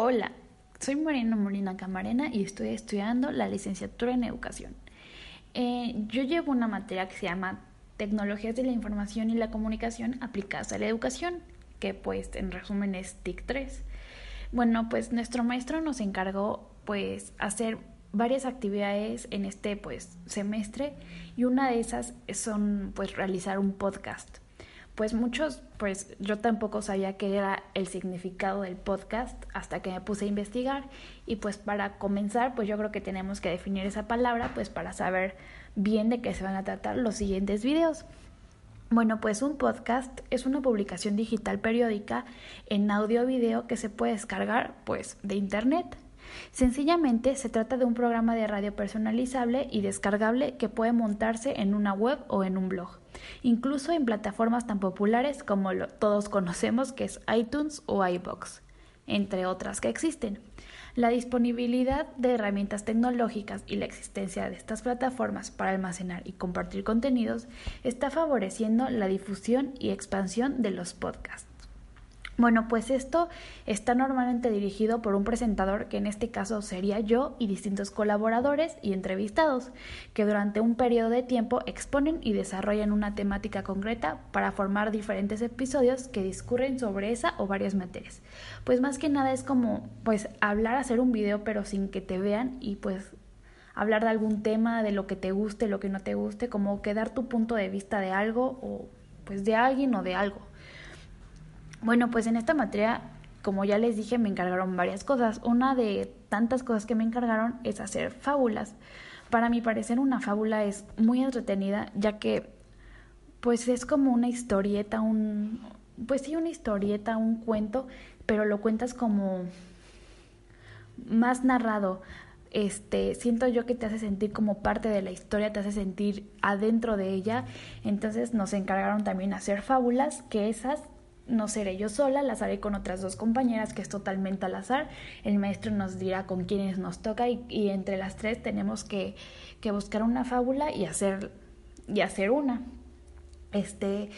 Hola, soy Mariana Molina Camarena y estoy estudiando la licenciatura en educación. Eh, yo llevo una materia que se llama Tecnologías de la Información y la Comunicación aplicadas a la educación, que pues en resumen es TIC 3. Bueno, pues nuestro maestro nos encargó pues hacer varias actividades en este pues semestre y una de esas son pues realizar un podcast pues muchos, pues yo tampoco sabía qué era el significado del podcast hasta que me puse a investigar y pues para comenzar, pues yo creo que tenemos que definir esa palabra pues para saber bien de qué se van a tratar los siguientes videos. Bueno, pues un podcast es una publicación digital periódica en audio o video que se puede descargar pues de internet. Sencillamente se trata de un programa de radio personalizable y descargable que puede montarse en una web o en un blog, incluso en plataformas tan populares como todos conocemos que es iTunes o iBox, entre otras que existen. La disponibilidad de herramientas tecnológicas y la existencia de estas plataformas para almacenar y compartir contenidos está favoreciendo la difusión y expansión de los podcasts. Bueno, pues esto está normalmente dirigido por un presentador, que en este caso sería yo, y distintos colaboradores y entrevistados, que durante un periodo de tiempo exponen y desarrollan una temática concreta para formar diferentes episodios que discurren sobre esa o varias materias. Pues más que nada es como, pues, hablar, hacer un video, pero sin que te vean y pues hablar de algún tema, de lo que te guste, lo que no te guste, como que dar tu punto de vista de algo o pues de alguien o de algo. Bueno, pues en esta materia, como ya les dije, me encargaron varias cosas. Una de tantas cosas que me encargaron es hacer fábulas. Para mi parecer, una fábula es muy entretenida, ya que pues es como una historieta, un pues sí, una historieta, un cuento, pero lo cuentas como más narrado. Este, siento yo que te hace sentir como parte de la historia, te hace sentir adentro de ella. Entonces nos encargaron también hacer fábulas, que esas no seré yo sola, las haré con otras dos compañeras, que es totalmente al azar. El maestro nos dirá con quiénes nos toca y, entre las tres tenemos que, que, buscar una fábula y hacer, y hacer una. Este,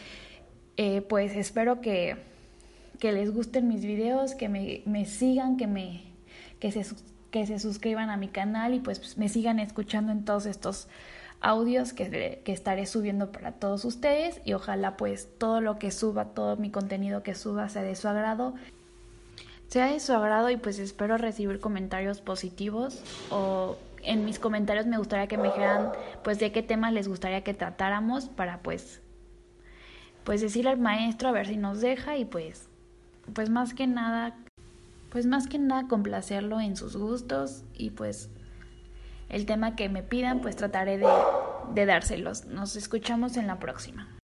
eh, pues espero que, que les gusten mis videos, que me, me sigan, que me que se, que se suscriban a mi canal y pues me sigan escuchando en todos estos audios que, que, estaré subiendo para todos ustedes y ojalá pues todo lo que suba, todo mi contenido que suba sea de su agrado. Sea de su agrado y pues espero recibir comentarios positivos o en mis comentarios me gustaría que me dijeran pues de qué temas les gustaría que tratáramos para pues pues decirle al maestro a ver si nos deja y pues pues más que nada pues más que nada complacerlo en sus gustos y pues el tema que me pidan, pues trataré de, de dárselos. Nos escuchamos en la próxima.